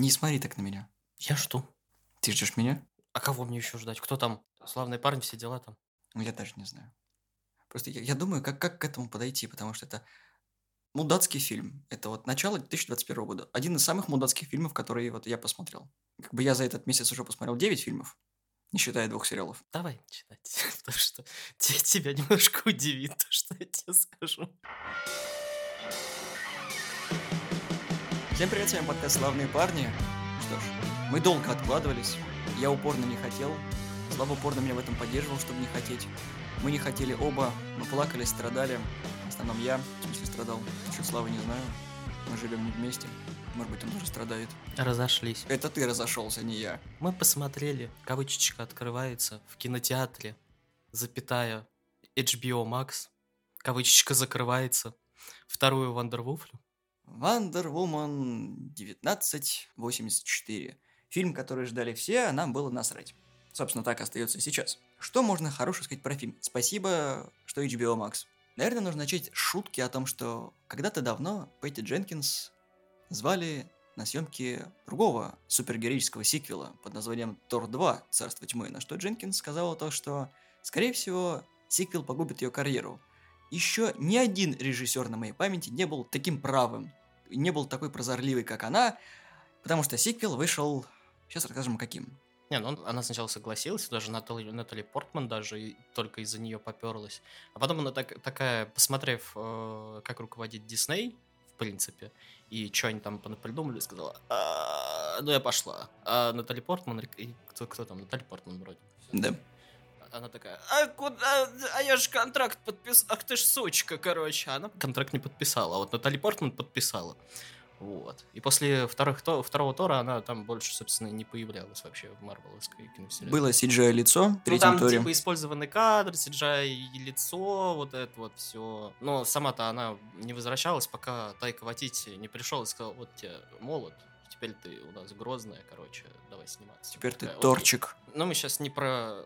Не смотри так на меня. Я жду. Ты ждешь меня? А кого мне еще ждать? Кто там? Славные парни, все дела там. Ну, Я даже не знаю. Просто я, я думаю, как, как к этому подойти, потому что это мудацкий фильм. Это вот начало 2021 года. Один из самых мудацких фильмов, которые вот я посмотрел. Как бы я за этот месяц уже посмотрел 9 фильмов, не считая двух сериалов. Давай читать, потому что те- тебя немножко удивит то, что я тебе скажу. Всем привет, с вами подкаст «Славные парни». Что ж, мы долго откладывались, я упорно не хотел. Слава упорно меня в этом поддерживал, чтобы не хотеть. Мы не хотели оба, мы плакали, страдали. В основном я, в смысле, страдал. Что Слава не знаю. Мы живем не вместе. Может быть, он тоже страдает. Разошлись. Это ты разошелся, не я. Мы посмотрели, кавычечка открывается в кинотеатре, запятая HBO Max, кавычечка закрывается, вторую Вандервуфлю. Wonder Woman 1984. Фильм, который ждали все, а нам было насрать. Собственно, так остается и сейчас. Что можно хорошего сказать про фильм? Спасибо, что HBO Max. Наверное, нужно начать с шутки о том, что когда-то давно Пэтти Дженкинс звали на съемки другого супергероического сиквела под названием Тор 2 Царство тьмы, на что Дженкинс сказала то, что, скорее всего, сиквел погубит ее карьеру. Еще ни один режиссер на моей памяти не был таким правым, не был такой прозорливый, как она, потому что сиквел вышел... Сейчас расскажем, каким. Не, ну он- она сначала согласилась, даже Натали, Натали Портман даже и только из-за нее поперлась. А потом она так, такая, посмотрев, э, как руководит Дисней, в принципе, и что они там придумали, сказала, «А, ну я пошла. А Натали Портман, кто, кто там, Натали Портман вроде. Да. Она такая, а куда, а я же контракт подписал, ах ты ж сучка, короче. А Она контракт не подписала, а вот Натали Портман подписала. Вот. И после вторых, то- второго Тора она там больше, собственно, не появлялась вообще в Марвеловской киновселенной. Было CGI-лицо в Ну, третьем там, туре. типа, использованный кадр, CGI и лицо, вот это вот все. Но сама-то она не возвращалась, пока Тайка Ватити не пришел и сказал, вот тебе молот, теперь ты у нас грозная, короче, давай сниматься. Теперь ты Такая, торчик. Но мы сейчас не про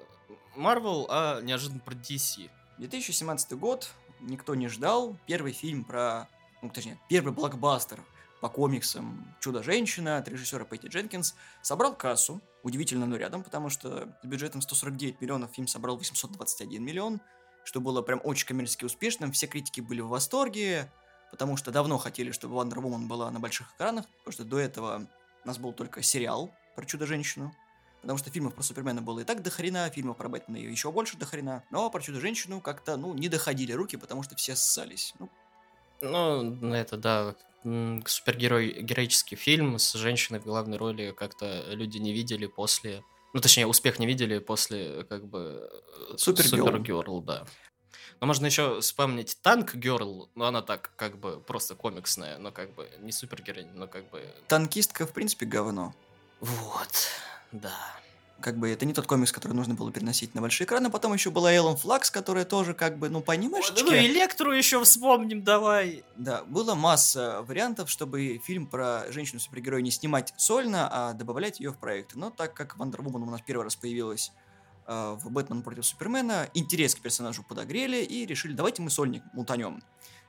Marvel, а неожиданно про DC. 2017 год, никто не ждал. Первый фильм про... Ну, точнее, первый блокбастер по комиксам «Чудо-женщина» от режиссера Пэтти Дженкинс собрал кассу, удивительно, но рядом, потому что с бюджетом 149 миллионов фильм собрал 821 миллион, что было прям очень коммерчески успешным, все критики были в восторге, потому что давно хотели, чтобы Wonder Woman была на больших экранах, потому что до этого у нас был только сериал про Чудо-женщину, потому что фильмов про Супермена было и так до хрена, фильмов про Бэтмена еще больше до хрена, но про Чудо-женщину как-то, ну, не доходили руки, потому что все ссались. Ну, Ну, это, да, супергерой, героический фильм с женщиной в главной роли как-то люди не видели после... Ну, точнее, успех не видели после, как бы... э, Супергерл. Супергерл, да. Но можно еще вспомнить Танк Герл, но она так, как бы, просто комиксная, но как бы не супергероиня, но как бы... танкистка, в принципе, говно. Вот, да. Как бы это не тот комикс, который нужно было переносить на большие экраны. Потом еще была Эллен Флакс, которая тоже как бы, ну, понимаешь, Ну, Электру еще вспомним, давай. Да, было масса вариантов, чтобы фильм про женщину-супергероя не снимать сольно, а добавлять ее в проекты. Но так как Wonder Woman у нас первый раз появилась э, в «Бэтмен против Супермена», интерес к персонажу подогрели и решили, давайте мы сольник мутанем.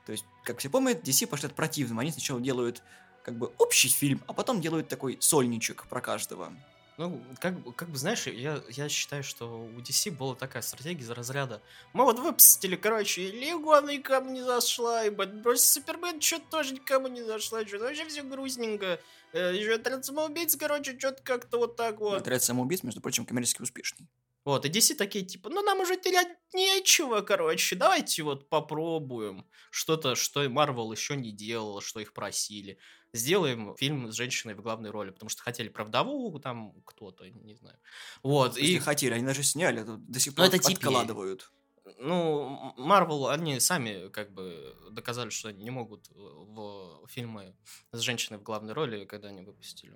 То есть, как все помнят, DC пошли от противного. Они сначала делают как бы общий фильм, а потом делают такой сольничек про каждого. Ну, как, как бы, знаешь, я, я считаю, что у DC была такая стратегия из разряда. Мы вот выпустили, короче, и Лигу, она никому не зашла, и против Супермен что-то тоже никому не зашла, что-то вообще все грустненько. Э, Еще отряд самоубийц, короче, что-то как-то вот так вот. Отряд самоубийц, между прочим, коммерчески успешный. Вот, и DC такие, типа, ну нам уже терять нечего, короче, давайте вот попробуем что-то, что и Marvel еще не делал, что их просили. Сделаем фильм с женщиной в главной роли, потому что хотели про вдову, там кто-то, не знаю. Вот, Если и, хотели, они даже сняли, тут до сих Ну, пор это теперь. откладывают. ну, Marvel, они сами как бы доказали, что они не могут в фильмы с женщиной в главной роли, когда они выпустили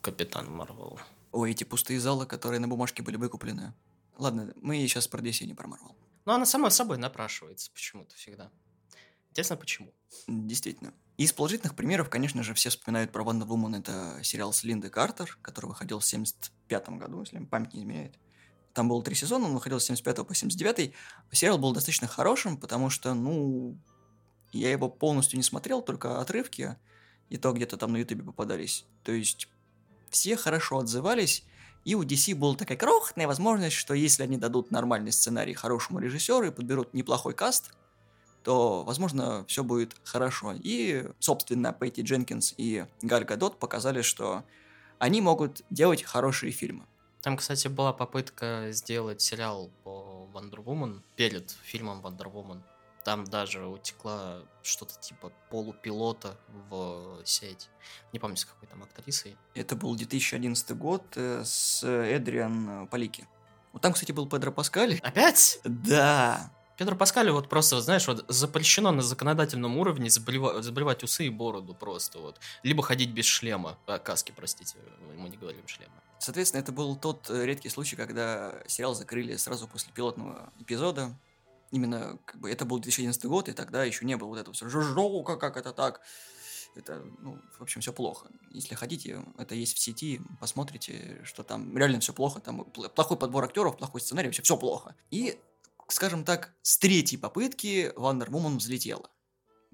Капитан Марвел. Ой, эти пустые залы, которые на бумажке были выкуплены. Ладно, мы сейчас про DC, не про Marvel. Но она сама собой напрашивается почему-то всегда. Интересно, почему? Действительно. Из положительных примеров, конечно же, все вспоминают про Wonder Woman. Это сериал с Линдой Картер, который выходил в 75 году, если память не изменяет. Там было три сезона, он выходил с 75 по 79. Сериал был достаточно хорошим, потому что, ну, я его полностью не смотрел, только отрывки, и то где-то там на ютубе попадались. То есть все хорошо отзывались, и у DC была такая крохотная возможность, что если они дадут нормальный сценарий хорошему режиссеру и подберут неплохой каст, то, возможно, все будет хорошо. И, собственно, Пейти Дженкинс и Галь Гадот показали, что они могут делать хорошие фильмы. Там, кстати, была попытка сделать сериал по Wonder Woman перед фильмом Wonder Woman. Там даже утекла что-то типа полупилота в сеть. Не помню, с какой там актрисой. Это был 2011 год э, с Эдриан Палики. Вот там, кстати, был Педро Паскаль. Опять? Да. Педро Паскалю вот просто, знаешь, вот запрещено на законодательном уровне заболевать, заболевать усы и бороду просто вот. Либо ходить без шлема. А, каски, простите, мы не говорим шлема. Соответственно, это был тот э, редкий случай, когда сериал закрыли сразу после пилотного эпизода именно как бы это был 2011 год, и тогда еще не было вот этого все жужжока, как это так. Это, ну, в общем, все плохо. Если хотите, это есть в сети, посмотрите, что там реально все плохо, там плохой подбор актеров, плохой сценарий, вообще все плохо. И, скажем так, с третьей попытки Wonder Woman взлетела.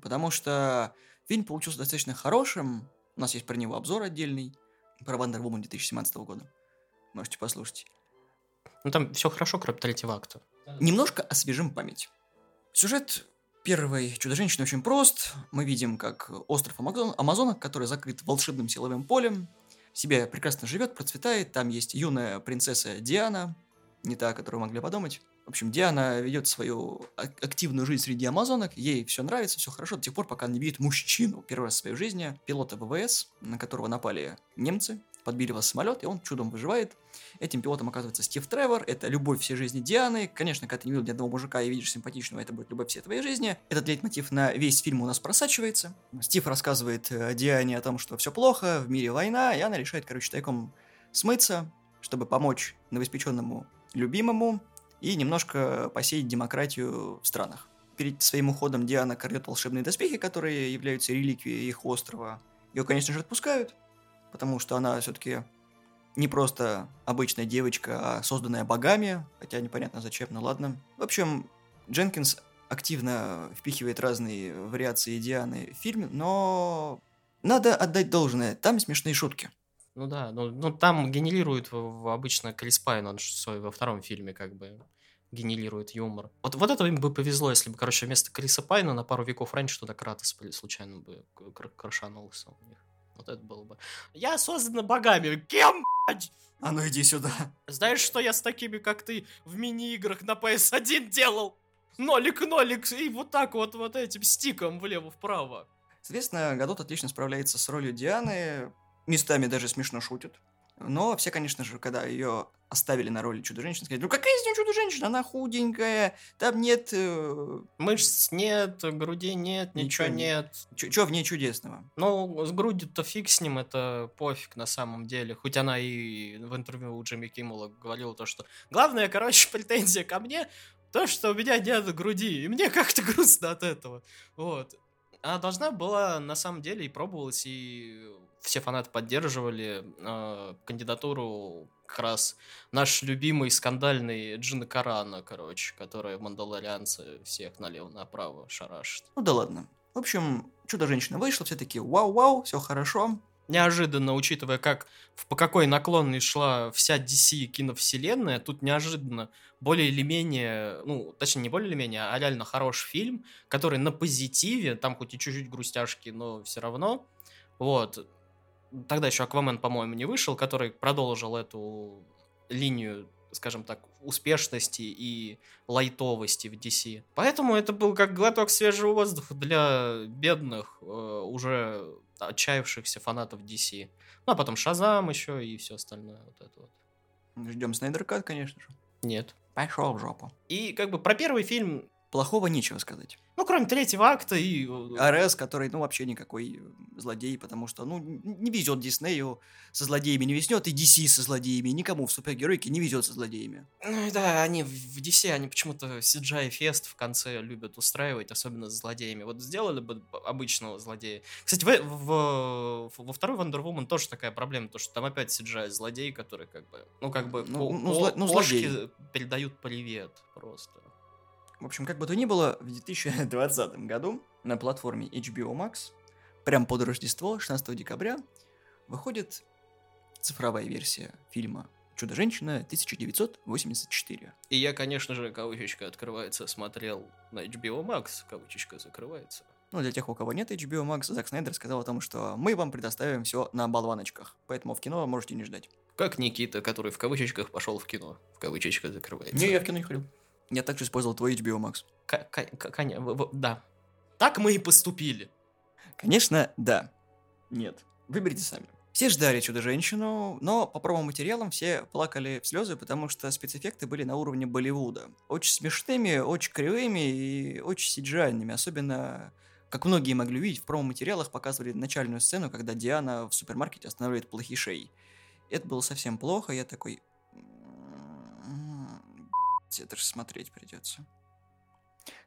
Потому что фильм получился достаточно хорошим, у нас есть про него обзор отдельный, про Wonder Woman 2017 года. Можете послушать. Ну там все хорошо, кроме третьего акта. Немножко освежим память. Сюжет первой Чудо-женщины очень прост. Мы видим, как остров Амазон, Амазонок, который закрыт волшебным силовым полем, себе прекрасно живет, процветает. Там есть юная принцесса Диана, не та, о которой могли подумать. В общем, Диана ведет свою активную жизнь среди амазонок, ей все нравится, все хорошо, до тех пор, пока она не видит мужчину первый раз в своей жизни, пилота ВВС, на которого напали немцы, подбили вас самолет, и он чудом выживает. Этим пилотом оказывается Стив Тревор, это любовь всей жизни Дианы. Конечно, когда ты не видел ни одного мужика и видишь симпатичного, это будет любовь всей твоей жизни. Этот лейтмотив на весь фильм у нас просачивается. Стив рассказывает э, Диане о том, что все плохо, в мире война, и она решает, короче, тайком смыться, чтобы помочь новоиспеченному любимому и немножко посеять демократию в странах. Перед своим уходом Диана корет волшебные доспехи, которые являются реликвией их острова. Ее, конечно же, отпускают, потому что она все-таки не просто обычная девочка, а созданная богами, хотя непонятно зачем, ну ладно. В общем, Дженкинс активно впихивает разные вариации Дианы в фильм, но надо отдать должное, там смешные шутки. Ну да, ну, ну там генерирует обычно Крис Пайн, он что во втором фильме как бы генерирует юмор. Вот, вот это им бы повезло, если бы, короче, вместо Криса Пайна на пару веков раньше туда Кратос случайно бы крашанулся у них. Вот это было бы. Я создана богами. Кем, блядь? А ну иди сюда. Знаешь, что я с такими, как ты, в мини-играх на PS1 делал? Нолик-нолик и вот так вот, вот этим стиком влево-вправо. Соответственно, Гадот отлично справляется с ролью Дианы, местами даже смешно шутит. Но все, конечно же, когда ее оставили на роли чудо-женщины, сказали, ну какая из нее чудо-женщина, она худенькая, там нет... Э... Мышц нет, груди нет, ничего, ничего нет. Чего в ней чудесного? Ну, с грудью-то фиг с ним, это пофиг на самом деле. Хоть она и в интервью у Джимми Киммела говорила то, что главная, короче, претензия ко мне, то, что у меня нет груди, и мне как-то грустно от этого. Вот. Она должна была, на самом деле, и пробовалась, и все фанаты поддерживали э, кандидатуру как раз наш любимый скандальный Джина Карана, короче, который в «Мандалорианце» всех налево-направо шарашит. Ну да ладно. В общем, Чудо-женщина вышла, все таки вау-вау, все хорошо. Неожиданно, учитывая, как по какой наклонной шла вся DC киновселенная, тут неожиданно более или менее, ну, точнее, не более или менее, а реально хороший фильм, который на позитиве, там хоть и чуть-чуть грустяшки, но все равно, вот, тогда еще Аквамен, по-моему, не вышел, который продолжил эту линию, скажем так, успешности и лайтовости в DC. Поэтому это был как глоток свежего воздуха для бедных, э, уже отчаявшихся фанатов DC. Ну, а потом Шазам еще и все остальное. Вот это вот. Ждем Снайдер Кат, конечно же. Нет. Пошел в жопу. И как бы про первый фильм плохого нечего сказать. Ну, кроме третьего акта и... Э, АРС, который, ну, вообще никакой злодей, потому что, ну, не везет Диснею со злодеями, не веснет и DC со злодеями, никому в супергеройке не везет со злодеями. Ну, да, они в DC, они почему-то CGI-фест в конце любят устраивать, особенно с злодеями. Вот сделали бы обычного злодея. Кстати, в, в, во второй Wonder Woman тоже такая проблема, то, что там опять CGI-злодей, который как бы, ну, как бы, ну, по, ну, зло, ну, злодей. передают привет просто. В общем, как бы то ни было, в 2020 году на платформе HBO Max, прямо под Рождество, 16 декабря, выходит цифровая версия фильма «Чудо-женщина» 1984. И я, конечно же, кавычечка открывается, смотрел на HBO Max, кавычечка закрывается. Ну, для тех, у кого нет HBO Max, Зак Снайдер сказал о том, что мы вам предоставим все на болваночках, поэтому в кино можете не ждать. Как Никита, который в кавычечках пошел в кино. В кавычечках закрывается. Не, я в кино не ходил. Я также использовал твой HBO Max. К- к- к- да. Так мы и поступили. Конечно, да. Нет. Выберите сами. Все ждали Чудо-женщину, но по промо-материалам все плакали в слезы, потому что спецэффекты были на уровне Болливуда. Очень смешными, очень кривыми и очень сиджайными. Особенно, как многие могли увидеть, в промо-материалах показывали начальную сцену, когда Диана в супермаркете останавливает плохишей. Это было совсем плохо, я такой... Это же смотреть придется.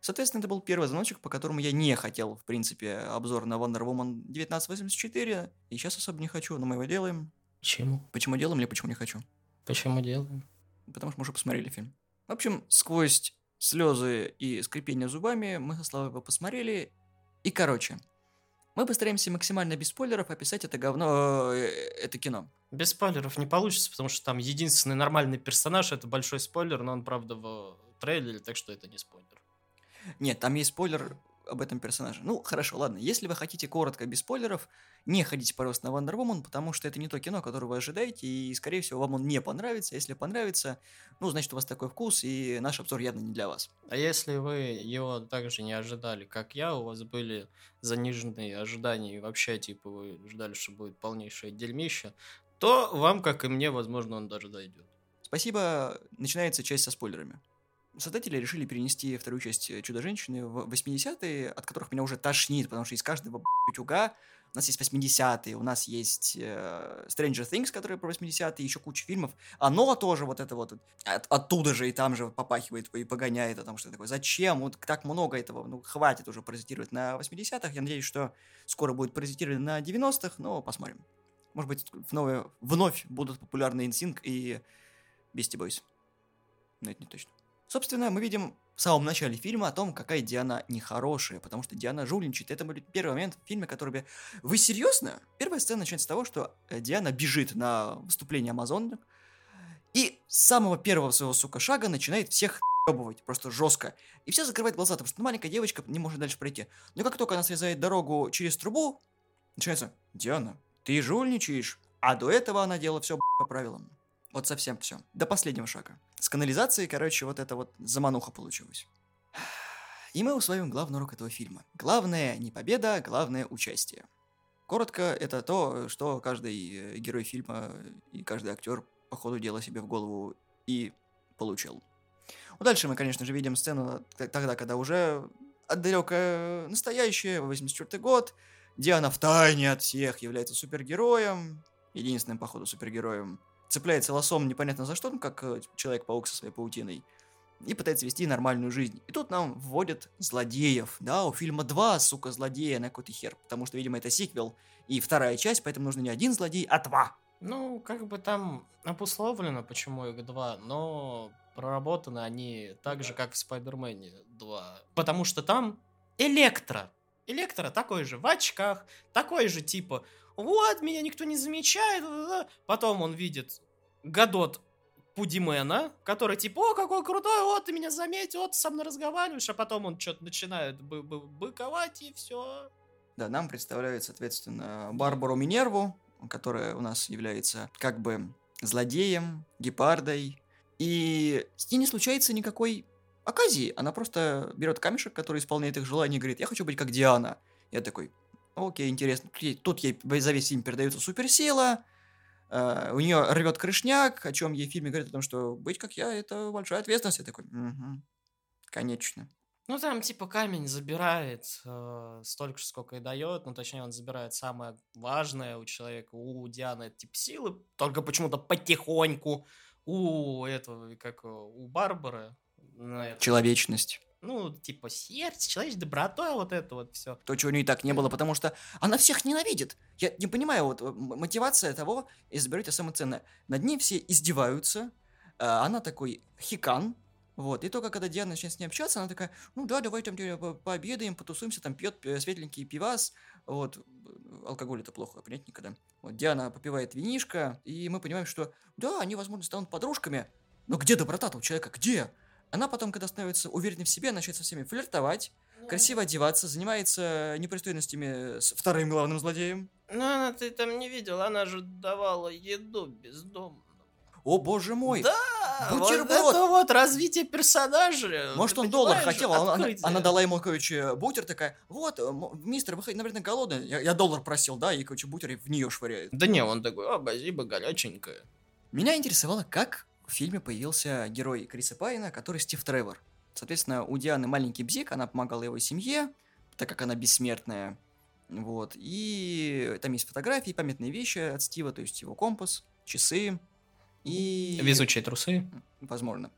Соответственно, это был первый звоночек, по которому я не хотел, в принципе, обзор на Wonder Woman 1984. И сейчас особо не хочу, но мы его делаем. Почему? Почему делаем или почему не хочу? Почему делаем? Потому что мы уже посмотрели фильм. В общем, сквозь слезы и скрипение зубами мы со Славой его посмотрели. И, короче, мы постараемся максимально без спойлеров описать это говно, э, это кино. Без спойлеров не получится, потому что там единственный нормальный персонаж это большой спойлер, но он, правда, в трейлере, так что это не спойлер. Нет, там есть спойлер об этом персонаже. Ну, хорошо, ладно. Если вы хотите коротко, без спойлеров, не ходите, пожалуйста, на Wonder Woman, потому что это не то кино, которое вы ожидаете, и, скорее всего, вам он не понравится. Если понравится, ну, значит, у вас такой вкус, и наш обзор явно не для вас. А если вы его также не ожидали, как я, у вас были заниженные ожидания, и вообще, типа, вы ждали, что будет полнейшее дерьмище, то вам, как и мне, возможно, он даже зайдет. Спасибо. Начинается часть со спойлерами. Создатели решили перенести вторую часть э, Чудо-женщины в 80-е, от которых меня уже тошнит, потому что из каждого утюга у нас есть 80-е, у нас есть э, Stranger Things, которые про 80-е, еще куча фильмов. Оно тоже вот это вот от- оттуда же и там же попахивает и погоняет, потому что такой, зачем? Вот так много этого, ну хватит уже паразитировать на 80-х. Я надеюсь, что скоро будет паразитировать на 90-х, но посмотрим. Может быть, вновь, вновь будут популярны NSYNC и Beastie Boys. Но это не точно. Собственно, мы видим в самом начале фильма о том, какая Диана нехорошая, потому что Диана жульничает. Это будет первый момент в фильме, который... бы- Вы серьезно? Первая сцена начинается с того, что э, Диана бежит на выступление Амазонок, и с самого первого своего, сука, шага начинает всех ебывать, просто жестко. И все закрывают глаза, потому что маленькая девочка не может дальше пройти. Но как только она срезает дорогу через трубу, начинается «Диана, ты жульничаешь?» А до этого она делала все по правилам. Вот совсем все. До последнего шага. С канализацией, короче, вот это вот замануха получилась. И мы усвоим главный урок этого фильма. Главное не победа, главное участие. Коротко, это то, что каждый э, герой фильма и каждый актер по ходу дела себе в голову и получил. Ну, дальше мы, конечно же, видим сцену тогда, когда уже далекое настоящее, 84 год, Диана в тайне от всех является супергероем, единственным, походу, супергероем, цепляется лосом непонятно за что, ну, как э, Человек-паук со своей паутиной, и пытается вести нормальную жизнь. И тут нам вводят злодеев. Да, у фильма два, сука, злодея на какой-то хер, потому что, видимо, это сиквел и вторая часть, поэтому нужно не один злодей, а два. Ну, как бы там обусловлено, почему их два, но проработаны они так же, как в Спайдермене 2. Потому что там Электро. Электро такой же, в очках, такой же типа, вот, меня никто не замечает. да-да-да». Потом он видит Гадот Пудимена, который типа, о, какой крутой, вот, ты меня заметил, вот, ты со мной разговариваешь, а потом он что-то начинает бы- бы- быковать, и все. Да, нам представляют, соответственно, Барбару Минерву, которая у нас является как бы злодеем, гепардой. И с ней не случается никакой оказии. Она просто берет камешек, который исполняет их желание, и говорит, я хочу быть как Диана. Я такой, окей, интересно. Тут ей- за весь фильм передается суперсила, э, у нее рвет крышняк, о чем ей в фильме говорят о том, что быть как я, это большая ответственность. Я такой, «Мгм, конечно. Ну, там, типа, камень забирает э, столько же, сколько и дает. Ну, точнее, он забирает самое важное у человека. У Дианы это, типа, силы, только почему-то потихоньку. У этого, как у Барбары, на это, Человечность. Ну, типа, сердце, человеческая доброта, вот это вот все. То, чего у нее и так не было, потому что она всех ненавидит. Я не понимаю, вот м- мотивация того, и заберете самое ценное. Над ней все издеваются, а она такой хикан, вот, и только когда Диана начинает с ней общаться, она такая, ну да, давай там где- по- пообедаем, потусуемся, там пьет э, светленький пивас, Вот, алкоголь это плохо принять никогда. Вот Диана попивает винишко, и мы понимаем, что да, они, возможно, станут подружками, но где доброта у человека? Где? Она потом, когда становится уверенной в себе, начинает со всеми флиртовать, красиво одеваться, занимается непристойностями с вторым главным злодеем. Ну, она ты там не видел, она же давала еду бездомным. О, боже мой! Да, Бутерброд. вот это вот развитие персонажа. Может, он доллар хотел, а она, она- дала ему, короче, бутер такая, вот, э, мистер, вы, наверное, голодный, я, я доллар просил, да, и, короче, бутер в нее швыряет. Да не, он такой, а, базиба горяченькая. Меня интересовало, как в фильме появился герой Криса Пайна, который Стив Тревор. Соответственно, у Дианы маленький бзик, она помогала его семье, так как она бессмертная. Вот. И там есть фотографии, памятные вещи от Стива, то есть его компас, часы и... Везучие трусы. Возможно.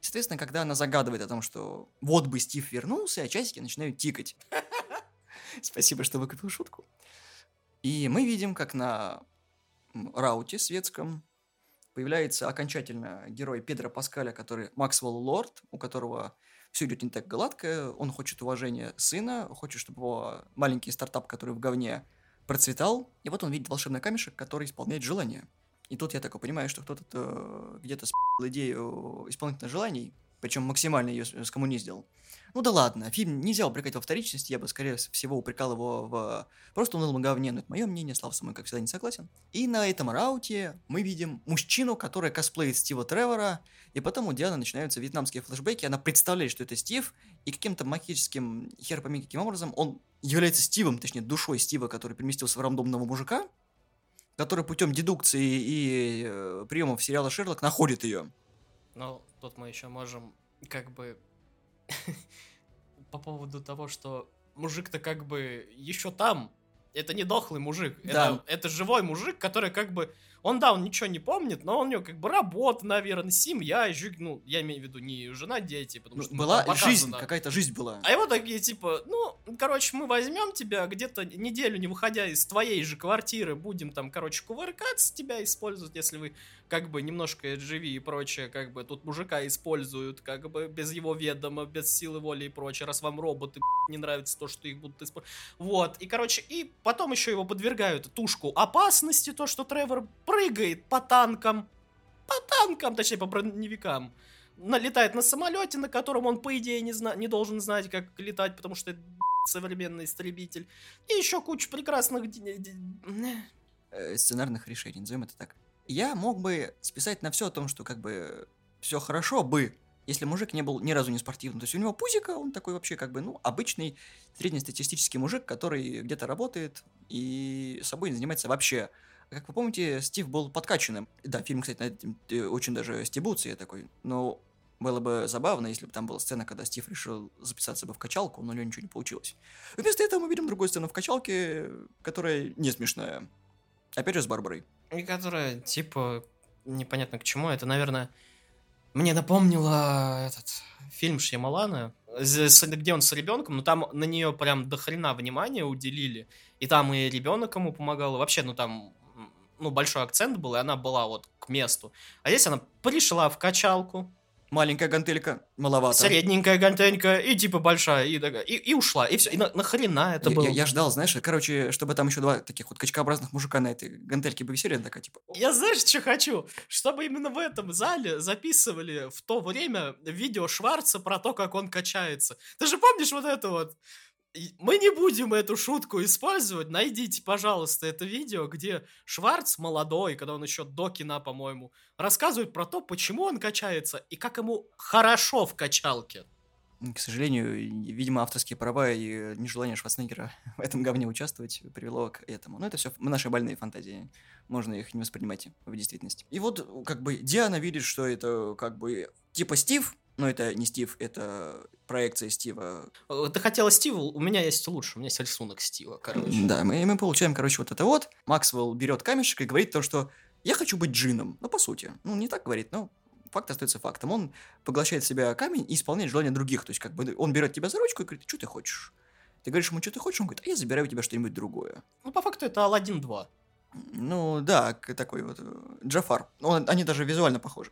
Соответственно, когда она загадывает о том, что вот бы Стив вернулся, часики начинают тикать. Спасибо, что выкупил шутку. И мы видим, как на рауте светском появляется окончательно герой Педро Паскаля, который Максвелл Лорд, у которого все идет не так гладко, он хочет уважения сына, хочет, чтобы его маленький стартап, который в говне, процветал, и вот он видит волшебный камешек, который исполняет желание. И тут я такой понимаю, что кто-то э, где-то спил идею исполнительных желаний, причем максимально ее скоммуниздил. Ну да ладно, фильм нельзя упрекать во вторичности, я бы скорее всего упрекал его в просто унылом говне, но это мое мнение, Слава со мной, как всегда, не согласен. И на этом рауте мы видим мужчину, который косплеит Стива Тревора, и потом у Дианы начинаются вьетнамские флешбеки, она представляет, что это Стив, и каким-то магическим, хер пойми каким образом, он является Стивом, точнее, душой Стива, который переместился в рандомного мужика, который путем дедукции и э, приемов сериала Шерлок находит ее. Ну, тут мы еще можем как бы по поводу того, что мужик-то как бы еще там. Это не дохлый мужик. Да. Это, это живой мужик, который как бы... Он, да, он ничего не помнит, но у него как бы работа, наверное, семья, жи- ну, я имею в виду не жена, дети, потому что... ну, Была жизнь, какая-то жизнь была. А его такие, типа, ну, короче, мы возьмем тебя где-то неделю, не выходя из твоей же квартиры, будем там, короче, кувыркаться, тебя использовать, если вы, как бы, немножко живи и прочее, как бы, тут мужика используют, как бы, без его ведома, без силы воли и прочее, раз вам роботы, не нравится то, что их будут использовать. Вот, и, короче, и потом еще его подвергают тушку опасности, то, что Тревор прыгает по танкам, по танкам, точнее, по броневикам, налетает на самолете, на котором он, по идее, не, зна- не должен знать, как летать, потому что это современный истребитель. И еще куча прекрасных... э, сценарных решений, назовем это так. Я мог бы списать на все о том, что как бы все хорошо бы, если мужик не был ни разу не спортивным. То есть у него пузика, он такой вообще как бы, ну, обычный среднестатистический мужик, который где-то работает и собой не занимается вообще. Как вы помните, Стив был подкачанным. Да, фильм, кстати, над этим э, очень даже стебутся, я такой. Но было бы забавно, если бы там была сцена, когда Стив решил записаться бы в качалку, но у него ничего не получилось. Вместо этого мы видим другую сцену в качалке, которая не смешная. Опять же с Барбарой. И которая, типа, непонятно к чему. Это, наверное, мне напомнило этот фильм Шьямалана, где он с ребенком, но там на нее прям до хрена внимания уделили. И там и ребенок ему помогал. Вообще, ну там, ну, большой акцент был, и она была вот к месту. А здесь она пришла в качалку, Маленькая гантелька, маловато. средненькая гантелька и типа большая, и, и, и ушла. И все. И на, нахрена это было? я- я ждал, знаешь, короче, чтобы там еще два таких вот качкообразных мужика на этой гантельке бы висели, такая, типа, Я знаешь, что хочу? Чтобы именно в этом зале записывали в то время видео Шварца про то, как он качается. Ты же помнишь вот это вот? Мы не будем эту шутку использовать. Найдите, пожалуйста, это видео, где Шварц молодой, когда он еще до кино, по-моему, рассказывает про то, почему он качается и как ему хорошо в качалке. К сожалению, видимо, авторские права и э, нежелание Шварценеггера в этом говне участвовать привело к этому. Но это все наши больные фантазии. Можно их не воспринимать в действительности. И вот, как бы, Диана видит, что это, как бы, типа Стив, но это не Стив, это проекция Стива. Э, Ты хотела Стива? У меня есть лучше. У меня есть рисунок Стива, короче. Да, мы, мы получаем, короче, вот это вот. Максвелл берет камешек и говорит то, что я хочу быть джином. Ну, по сути. Ну, не так говорит, но факт остается фактом. Он поглощает в себя камень и исполняет желания других. То есть, как бы, он берет тебя за ручку и говорит, что ты хочешь? Ты говоришь ему, что ты хочешь? Он говорит, а я забираю у тебя что-нибудь другое. Ну, по факту это Алладин 2. Ну, да, такой вот э, Джафар. Он- они даже визуально похожи.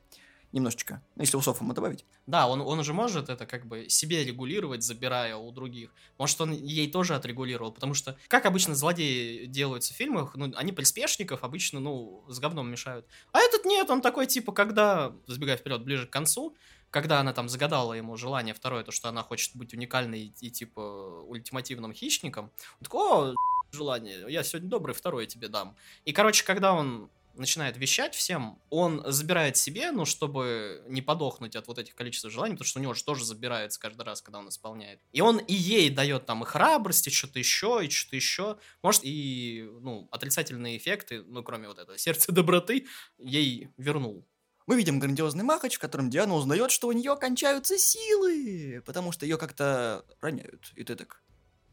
Немножечко. Если усов ему добавить. Да, он, он уже может это как бы себе регулировать, забирая у других. Может, он ей тоже отрегулировал, потому что, как обычно злодеи делаются в фильмах, ну, они приспешников обычно, ну, с говном мешают. А этот нет, он такой, типа, когда, забегая вперед, ближе к концу, когда она там загадала ему желание второе, то, что она хочет быть уникальной и, и типа, ультимативным хищником, он такой, о, желание, я сегодня добрый второе тебе дам. И, короче, когда он начинает вещать всем, он забирает себе, ну, чтобы не подохнуть от вот этих количества желаний, потому что у него же тоже забирается каждый раз, когда он исполняет. И он и ей дает там и храбрость, и что-то еще, и что-то еще. Может, и, ну, отрицательные эффекты, ну, кроме вот этого сердца доброты, ей вернул. Мы видим грандиозный махач, в котором Диана узнает, что у нее кончаются силы, потому что ее как-то роняют. И ты так...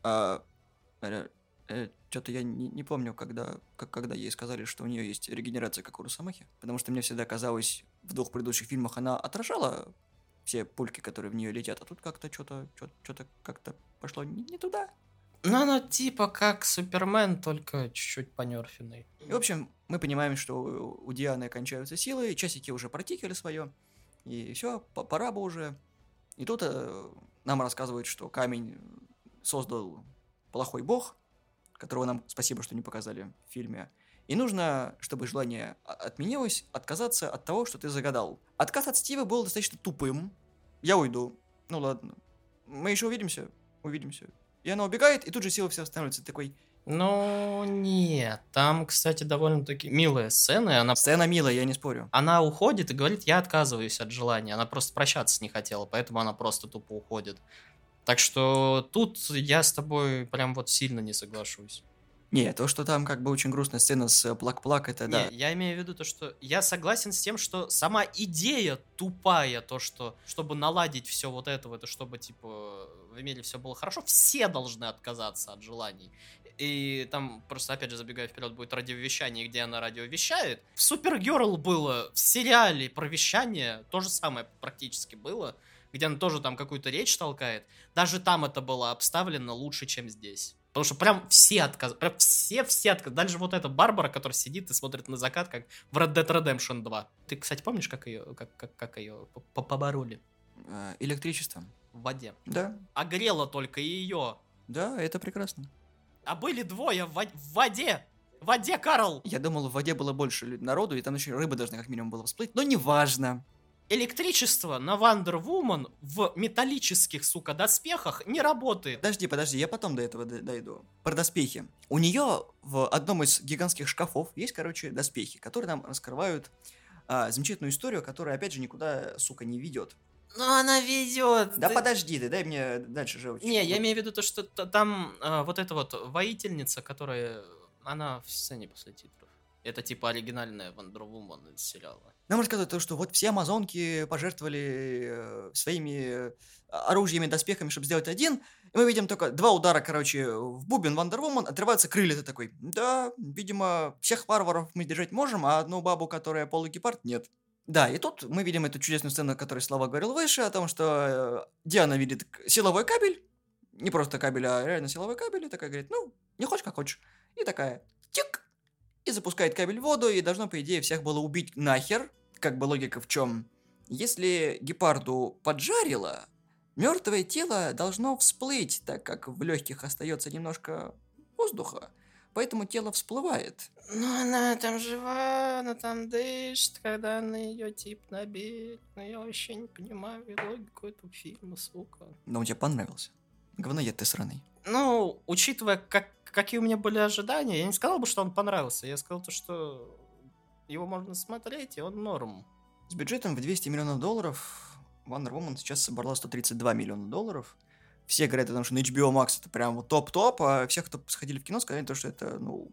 А, э, что-то я не, не помню, когда, как, когда ей сказали, что у нее есть регенерация, как у Росомахи. Потому что мне всегда казалось, в двух предыдущих фильмах она отражала все пульки, которые в нее летят, а тут как-то что-то что-то как-то пошло не, не туда. Ну, она типа как Супермен, только чуть-чуть понерфенный. И, в общем, мы понимаем, что у, Дианы кончаются силы, часики уже протикали свое, и все, пора бы уже. И тут э, нам рассказывают, что камень создал плохой бог, которого нам спасибо, что не показали в фильме. И нужно, чтобы желание отменилось, отказаться от того, что ты загадал. Отказ от Стива был достаточно тупым. Я уйду. Ну ладно. Мы еще увидимся. Увидимся. И она убегает, и тут же сила все останавливается. Такой, ну, нет. Там, кстати, довольно-таки милая сцена. Она... Сцена милая, я не спорю. Она уходит и говорит, я отказываюсь от желания. Она просто прощаться не хотела, поэтому она просто тупо уходит. Так что тут я с тобой прям вот сильно не соглашусь. Не, то, что там как бы очень грустная сцена с плак-плак, это не, да. Я имею в виду то, что я согласен с тем, что сама идея тупая, то, что чтобы наладить все вот это, это чтобы типа в мире все было хорошо, все должны отказаться от желаний. И там просто, опять же, забегая вперед, будет радиовещание, где она радиовещает. В Супергерл было, в сериале про вещание то же самое практически было где она тоже там какую-то речь толкает, даже там это было обставлено лучше, чем здесь. Потому что прям все отказ, прям все-все отказ. Даже вот эта Барбара, которая сидит и смотрит на закат, как в Red Dead Redemption 2. Ты, кстати, помнишь, как ее, как, как, как ее побороли? Э, электричеством. В воде. Да. А грело только ее. Да, это прекрасно. А были двое в, в воде. В воде, Карл! Я думал, в воде было больше народу, и там еще рыбы должны как минимум было всплыть, но неважно электричество на Wonder Woman в металлических, сука, доспехах не работает. Подожди, подожди, я потом до этого дойду. Про доспехи. У нее в одном из гигантских шкафов есть, короче, доспехи, которые нам раскрывают а, замечательную историю, которая, опять же, никуда, сука, не ведет. Ну, она ведет. Да ты... подожди ты, дай мне дальше же. Не, я имею в виду то, что там а, вот эта вот воительница, которая, она в сцене после титров. Это типа оригинальная Wonder Woman из сериала. Нам рассказывают то, что вот все амазонки пожертвовали э, своими а, оружиями, доспехами, чтобы сделать один. И мы видим только два удара, короче, в бубен Wonder Woman, отрываются крылья. Ты такой, да, видимо, всех варваров мы держать можем, а одну бабу, которая полугепард, нет. Да, и тут мы видим эту чудесную сцену, о которой Слава говорил выше, о том, что э, Диана видит силовой кабель, не просто кабель, а реально силовой кабель, и такая говорит, ну, не хочешь, как хочешь. И такая, тик, и запускает кабель в воду, и должно, по идее, всех было убить нахер. Как бы логика в чем? Если гепарду поджарило, мертвое тело должно всплыть, так как в легких остается немножко воздуха. Поэтому тело всплывает. Ну, она там жива, она там дышит, когда на ее тип набит. Но я вообще не понимаю логику этого фильма, сука. Но он тебе понравился. Говноед ты сраный. Ну, учитывая, как какие у меня были ожидания, я не сказал бы, что он понравился. Я сказал то, что его можно смотреть, и он норм. С бюджетом в 200 миллионов долларов Wonder Woman сейчас собрала 132 миллиона долларов. Все говорят о том, что на HBO Max это прям топ-топ, а все, кто сходили в кино, сказали то, что это, ну,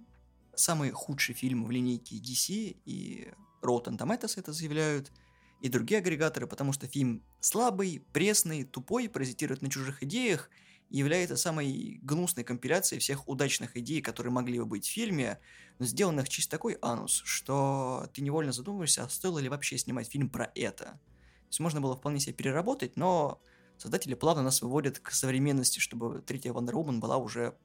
самый худший фильм в линейке DC, и Rotten Tomatoes это заявляют, и другие агрегаторы, потому что фильм слабый, пресный, тупой, паразитирует на чужих идеях – является самой гнусной компиляцией всех удачных идей, которые могли бы быть в фильме, но сделанных чисто такой анус, что ты невольно задумываешься, а стоило ли вообще снимать фильм про это. То есть можно было вполне себе переработать, но создатели плавно нас выводят к современности, чтобы третья Wonder Woman была уже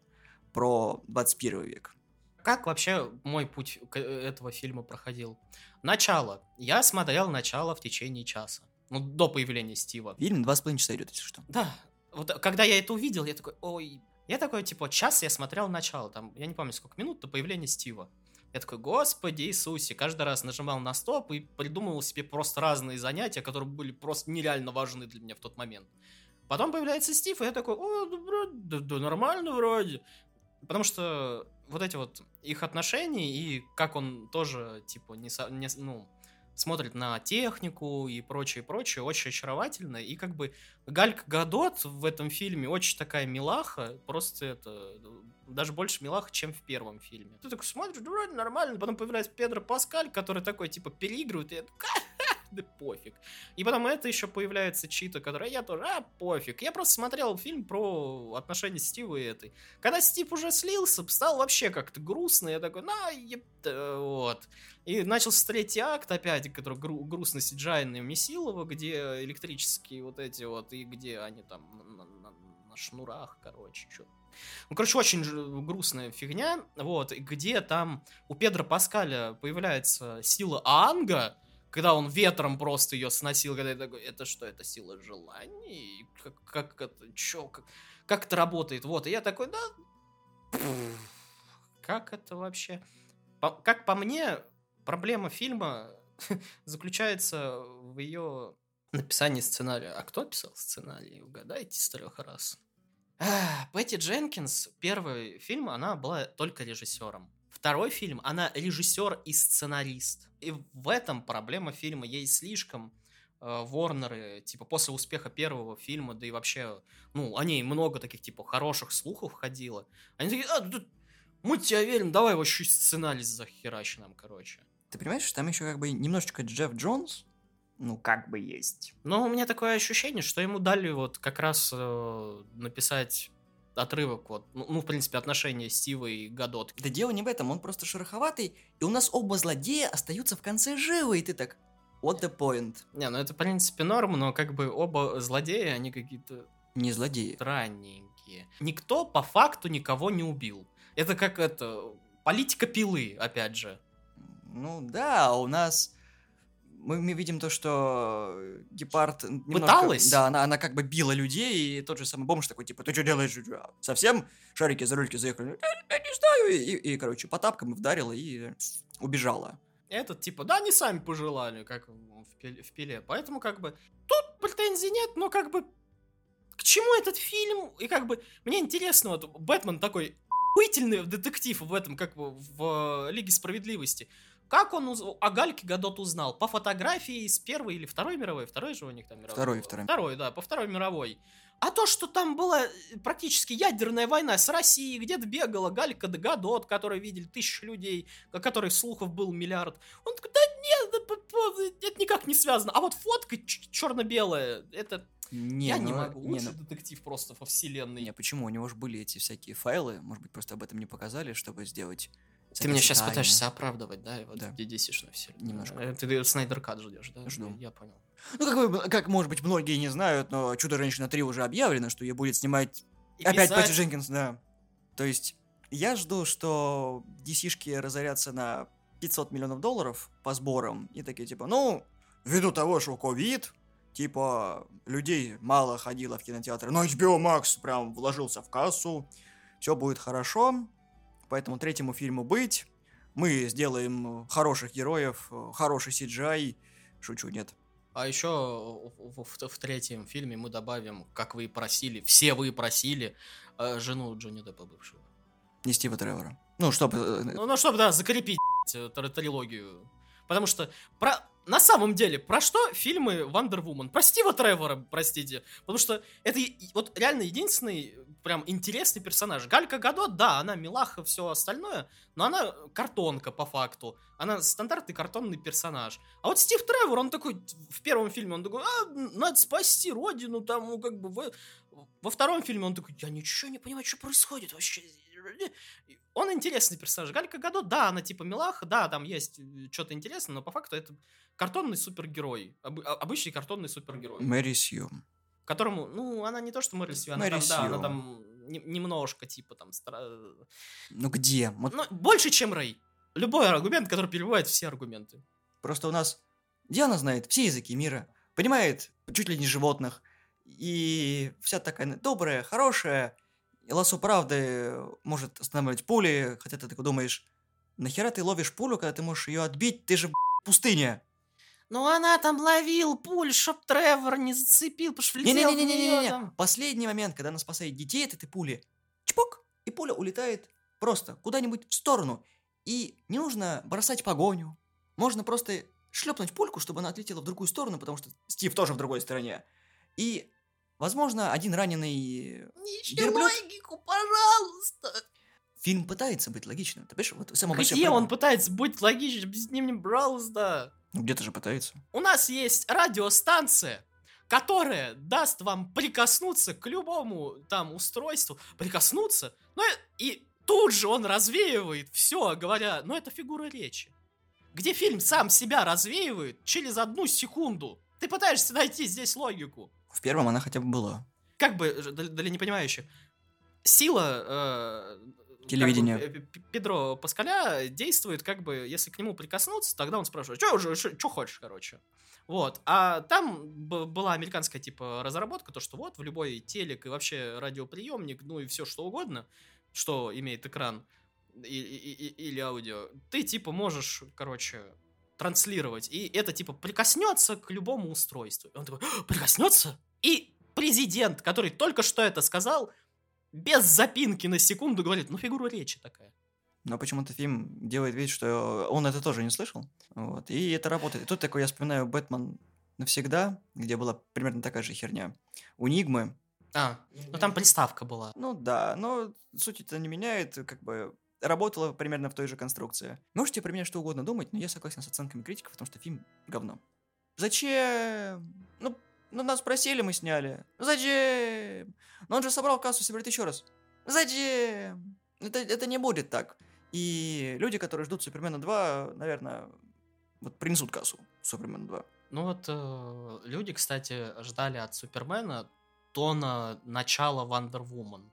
про 21 век. Как вообще мой путь к э, этого фильма проходил? Начало. Я смотрел начало в течение часа. Ну, до появления Стива. Фильм два с половиной часа идет, если что. Да. Вот когда я это увидел, я такой, ой... Я такой, типа, час я смотрел начало, там, я не помню, сколько минут до появления Стива. Я такой, господи Иисусе, каждый раз нажимал на стоп и придумывал себе просто разные занятия, которые были просто нереально важны для меня в тот момент. Потом появляется Стив, и я такой, о, да, да, да нормально вроде. Потому что вот эти вот их отношения и как он тоже, типа, не, не ну, смотрит на технику и прочее, прочее, очень очаровательно. И как бы Галька Гадот в этом фильме очень такая милаха, просто это даже больше милаха, чем в первом фильме. Ты такой смотришь, вроде нормально, потом появляется Педро Паскаль, который такой, типа, переигрывает, и я да пофиг. И потом это еще появляется Чита, которая я тоже, а, пофиг. Я просто смотрел фильм про отношения Стива и этой. Когда Стив уже слился, стал вообще как-то грустно, я такой, на, еб... вот. И начался третий акт опять, который гру- грустно Сиджайна и Месилова, где электрические вот эти вот, и где они там на, на, на шнурах, короче, что ну, короче, очень грустная фигня, вот, где там у Педро Паскаля появляется сила Анга, когда он ветром просто ее сносил, когда я такой, это что, это сила желаний? Как, как это, чё, как, как это работает? Вот, и я такой, да, как это вообще? По, как по мне, проблема фильма заключается в ее написании сценария. А кто писал сценарий? Угадайте с трех раз. Пэтти Дженкинс, первый фильм, она была только режиссером. Второй фильм, она режиссер и сценарист. И в этом проблема фильма. Ей слишком э, Ворнеры, типа, после успеха первого фильма, да и вообще, ну, о ней много таких, типа, хороших слухов ходило. Они такие, а, да, мы тебя верим, давай вообще сценарий захерачи нам, короче. Ты понимаешь, что там еще как бы немножечко Джефф Джонс, ну, как бы есть. Но у меня такое ощущение, что ему дали вот как раз э, написать отрывок, вот, ну, ну, в принципе, отношения Стива и Гадот. Да дело не в этом, он просто шероховатый, и у нас оба злодея остаются в конце живы, и ты так, what the point? Не, ну это, в принципе, норм, но как бы оба злодея, они какие-то... Не злодеи. Странненькие. Никто по факту никого не убил. Это как это... Политика пилы, опять же. Ну да, у нас мы, мы видим то, что Гепард немножко, Пыталась? Да, она, она как бы била людей, и тот же самый бомж такой, типа, ты что делаешь? Совсем шарики за рульки заехали? Я не знаю. И, и, короче, по тапкам вдарила и убежала. Этот, типа, да, они сами пожелали, как в, пиле, в пиле. Поэтому, как бы, тут претензий нет, но, как бы, к чему этот фильм? И, как бы, мне интересно, вот, Бэтмен такой охуительный детектив в этом, как бы, в Лиге Справедливости. Как он уз... о Гальке Гадот узнал? По фотографии с первой или второй мировой? Второй же у них там мировой? Второй, второй. Второй, да, по второй мировой. А то, что там была э, практически ядерная война с Россией, где-то бегала Галька да Гадот, которую видели тысячи людей, о которых слухов был миллиард. Он такой, да нет, это никак не связано. А вот фотка черно-белая, это не, я ну, не могу. Не, Лучший ну, детектив просто во вселенной. не, почему? У него же были эти всякие файлы, может быть, просто об этом не показали, чтобы сделать... Ты меня сейчас пытаешься оправдывать, да? И вот Да. где DC все. Немножко. Э, Ты Снайдер Кат ждешь, да? Жду. Я понял. Ну, как, вы- как, может быть, многие не знают, но «Чудо-женщина 3» уже объявлено, что ее будет снимать И Опять писать- Пэтти Дженкинс, да. То есть я жду, что DC-шки разорятся на 500 миллионов долларов по сборам и такие типа, ну, ввиду того, что ковид, типа, людей мало ходило в кинотеатры, но HBO Max прям вложился в кассу, все будет хорошо, поэтому третьему фильму быть, мы сделаем хороших героев, хороший CGI, шучу, нет. А еще в, в- в третьем фильме мы добавим, как вы и просили, все вы просили, э, жену Джонни Деппа бывшего. Не Стива Тревора. Ну, чтобы... Ну, ну чтобы, да, закрепить э, тр- трилогию. Потому что про... на самом деле, про что фильмы Wonder Woman? Про Стива Тревора, простите. Потому что это вот реально единственный прям интересный персонаж. Галька Гадот, да, она милаха, все остальное, но она картонка по факту. Она стандартный картонный персонаж. А вот Стив Тревор, он такой, в первом фильме, он такой, а, надо спасти родину, там, как бы, во втором фильме он такой, я ничего не понимаю, что происходит вообще. Он интересный персонаж. Галька Гадот, да, она типа милаха, да, там есть что-то интересное, но по факту это картонный супергерой. Обы- а- обычный картонный супергерой. Мэри Сью. Которому, ну, она не то, что Мэри Сью, она Мэри там, да, она Сью. там не- немножко, типа, там, стра- Ну где? Вот ну, больше, чем Рэй. Любой аргумент, который перебивает все аргументы. Просто у нас Диана знает все языки мира, понимает чуть ли не животных, и вся такая добрая, хорошая, и лосо правды может останавливать пули, хотя ты такой думаешь, нахера ты ловишь пулю, когда ты можешь ее отбить, ты же пустыня. Ну, она там ловил пуль, чтоб Тревор не зацепил, потому что влетел в неё Не-не-не-не-не-не. там. Последний момент, когда она спасает детей от этой пули, чпок, и пуля улетает просто куда-нибудь в сторону. И не нужно бросать погоню. Можно просто шлепнуть пульку, чтобы она отлетела в другую сторону, потому что Стив тоже в другой стороне. И, возможно, один раненый Ищи Верблюд? логику, пожалуйста. фильм пытается быть логичным. Ты понимаешь, вот самое Где он пытается быть логичным? Объясни мне, пожалуйста. Ну, где-то же пытается. У нас есть радиостанция, которая даст вам прикоснуться к любому там устройству, прикоснуться, ну и тут же он развеивает все, говоря, ну это фигура речи. Где фильм сам себя развеивает через одну секунду. Ты пытаешься найти здесь логику. В первом она хотя бы была. Как бы, для, непонимающих, сила э, как бы, э, Педро Паскаля действует, как бы, если к нему прикоснуться, тогда он спрашивает, что уже, что хочешь, короче. Вот. А там была американская, типа, разработка, то, что вот в любой телек и вообще радиоприемник, ну и все что угодно, что имеет экран и- и- и- или аудио, ты, типа, можешь, короче, транслировать. И это, типа, прикоснется к любому устройству. И он такой, «А, прикоснется? И президент, который только что это сказал, без запинки на секунду говорит, ну, фигура речи такая. Но почему-то фильм делает вид, что он это тоже не слышал. Вот. И это работает. И тут такой я вспоминаю «Бэтмен навсегда», где была примерно такая же херня. У Нигмы, А, ну там приставка была. ну да, но суть это не меняет, как бы работала примерно в той же конструкции. Можете про меня что угодно думать, но я согласен с оценками критиков, потому что фильм говно. Зачем? Ну, ну нас просили, мы сняли. Зачем? Но он же собрал кассу, соберет еще раз. Зачем? Это, это не будет так. И люди, которые ждут Супермена 2, наверное, вот принесут кассу Супермена 2. Ну вот э, люди, кстати, ждали от Супермена тона начала Woman.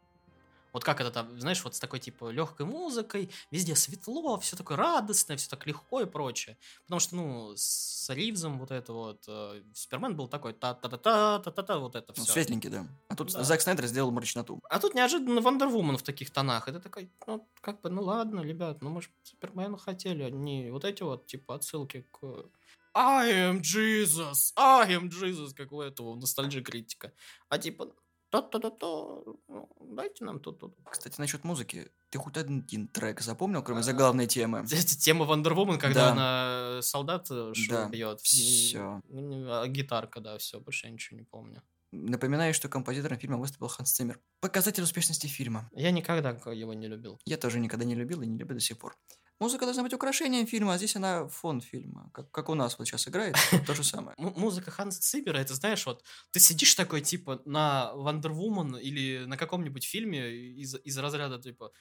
Вот как это там, знаешь, вот с такой типа легкой музыкой, везде светло, все такое радостное, все так легко и прочее. Потому что, ну, с Ривзом вот это вот, э, Супермен был такой та-та-та-та, та-та-та, вот это Ну, все. светленький, да. А тут Да. Зак Снайдер сделал мрачноту. А тут неожиданно Woman в таких тонах. Ты такой, ну, как бы, ну ладно, ребят, ну мы же Супермена хотели, а не вот эти вот, типа, отсылки к I am Jesus, I am Jesus, как у этого ностальжи критика. А типа, то-то-то-то, ну, дайте нам тут-тут. Кстати, насчет музыки. Ты хоть один трек запомнил, кроме А, заглавной темы? Тема Wonder Woman, когда Да. она солдат э, шо Да, бьет. всё. А гитарка, да, все, больше я ничего не помню. Напоминаю, что композитором фильма выступил Ханс Циммер. Показатель успешности фильма. Я никогда его не любил. Я тоже никогда не любил и не люблю до сих пор. Музыка должна быть украшением фильма, а здесь она фон фильма. Как, как у нас вот сейчас играет, то же самое. Музыка Ханса Циммера, это знаешь, вот ты сидишь такой, типа, на Wonder Woman или на каком-нибудь фильме из, из разряда, типа,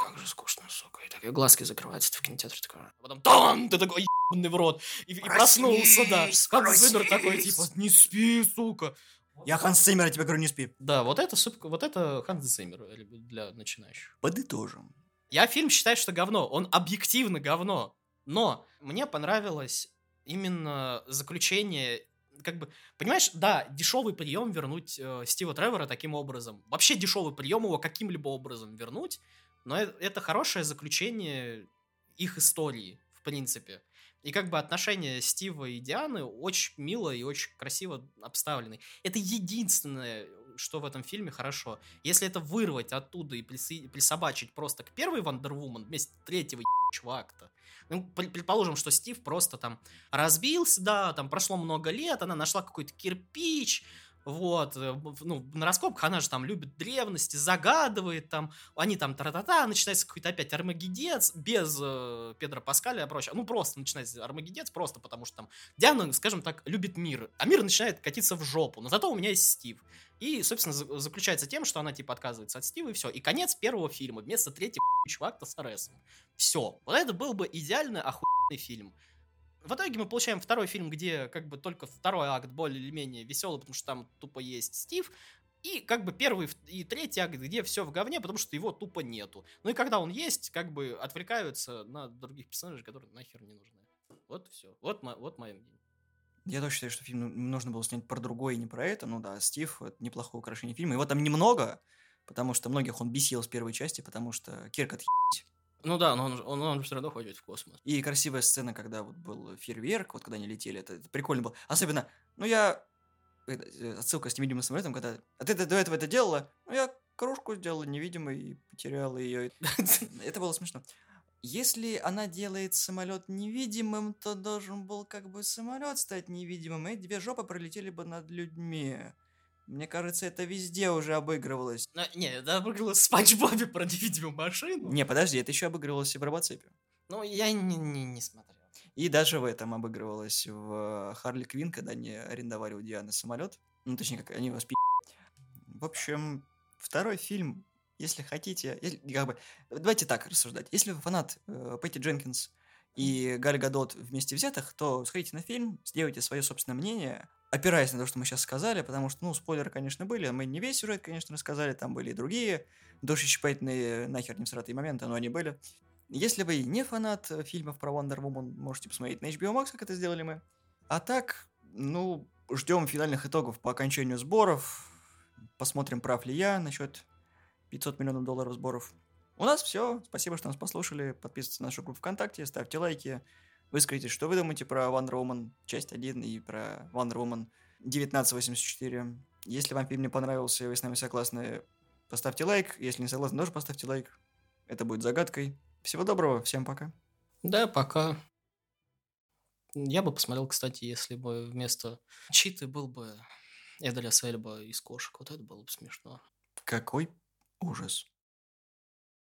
как же скучно, сука, и так и глазки закрываются, ты в кинотеатре такой, а потом там, ты такой, ебаный в рот, и, и проснулся, да. Ханс Циммер такой, типа, не спи, сука. Я Ханс Циммер, я тебе говорю, не спи. Да, вот это, вот это Ханс Циммер э, для начинающих. Подытожим. Я фильм считаю, что говно. Он объективно говно. Но мне понравилось именно заключение как бы, понимаешь, да, дешевый прием вернуть э, Стива Тревора таким образом. Вообще дешевый прием его каким-либо образом вернуть, но э- это хорошее заключение их истории, в принципе. И как бы отношения Стива и Дианы очень мило и очень красиво обставлены. Это единственное, что в этом фильме хорошо. Если это вырвать оттуда и присо- присобачить просто к первой Woman вместо третьего ебучего акта, ну, пр- предположим, что Стив просто там разбился, да, там прошло много лет, она нашла какой-то кирпич, вот, э, ну, на раскопках она же там любит древности, загадывает там, они там тра-та-та, начинается какой-то опять армагедец, без э, Педро Паскаля и прочее, ну, просто начинается армагедец, просто потому что там Диана, скажем так, любит мир, а мир начинает катиться в жопу, но зато у меня есть Стив. И, собственно, за- заключается тем, что она, типа, отказывается от Стива, и все. И конец первого фильма вместо третьего акта с Аресом. Все. Вот это был бы идеально охуенный фильм. В итоге мы получаем второй фильм, где как бы только второй акт более или менее веселый, потому что там тупо есть Стив. И как бы первый и третий акт, где все в говне, потому что его тупо нету. Ну и когда он есть, как бы отвлекаются на других персонажей, которые нахер не нужны. Вот все. Вот, вот мое мнение. Я тоже считаю, что фильм ну, нужно было снять про другое, не про это. Ну да, Стив — это неплохое украшение фильма. Его там немного, потому что многих он бесил с первой части, потому что Кирк отъебись. Ну да, но он, он, он все равно ходит в космос. И красивая сцена, когда вот был фейерверк, вот когда они летели, это, это прикольно было. Особенно, ну я... Э, отсылка с невидимым самолетом, когда... А ты до этого это делала? Ну я кружку сделала невидимой и потеряла ее. Это было смешно. Если она делает самолет невидимым, то должен был как бы самолет стать невидимым, и две жопы пролетели бы над людьми. Мне кажется, это везде уже обыгрывалось. Но, не, это обыгрывалось в Спанч Бобе про невидимую машину. Не, подожди, это еще обыгрывалось и в Робоцепе. Ну, я не, не, не смотрел. И даже в этом обыгрывалось в Харли Квин, когда они арендовали у Дианы самолет. Ну, точнее, как они вас В общем, второй фильм если хотите, если, как бы, давайте так рассуждать. Если вы фанат э, Пэтти Дженкинс и Галь Гадот вместе взятых, то сходите на фильм, сделайте свое собственное мнение, опираясь на то, что мы сейчас сказали, потому что, ну, спойлеры, конечно, были, мы не весь сюжет, конечно, рассказали, там были и другие душещипательные, нахер не всратые моменты, но они были. Если вы не фанат фильмов про Wonder Woman, можете посмотреть на HBO Max, как это сделали мы. А так, ну, ждем финальных итогов по окончанию сборов, посмотрим, прав ли я насчет 500 миллионов долларов сборов. У нас все. Спасибо, что нас послушали. Подписывайтесь на нашу группу ВКонтакте, ставьте лайки. Выскажите, что вы думаете про Wonder Woman часть 1 и про Wonder Woman 1984. Если вам фильм не понравился, и вы с нами согласны, поставьте лайк. Если не согласны, тоже поставьте лайк. Это будет загадкой. Всего доброго, всем пока. Да, пока. Я бы посмотрел, кстати, если бы вместо Читы был бы Эдаля Сельба из кошек. Вот это было бы смешно. Какой Ужас.